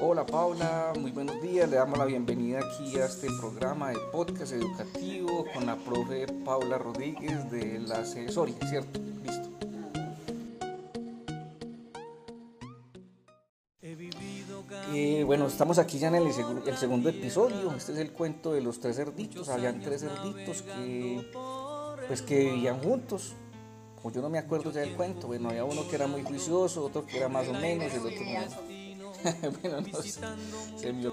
Hola Paula, muy buenos días. Le damos la bienvenida aquí a este programa de podcast educativo con la profe Paula Rodríguez de la asesoría, ¿cierto? Listo. Eh, bueno, estamos aquí ya en el, segundo episodio. Este es el cuento de los tres cerditos. Habían tres cerditos que, pues, que vivían juntos. Como yo no me acuerdo ya del cuento, bueno, había uno que era muy juicioso, otro que era más o menos, el otro no. bueno, no sé, se me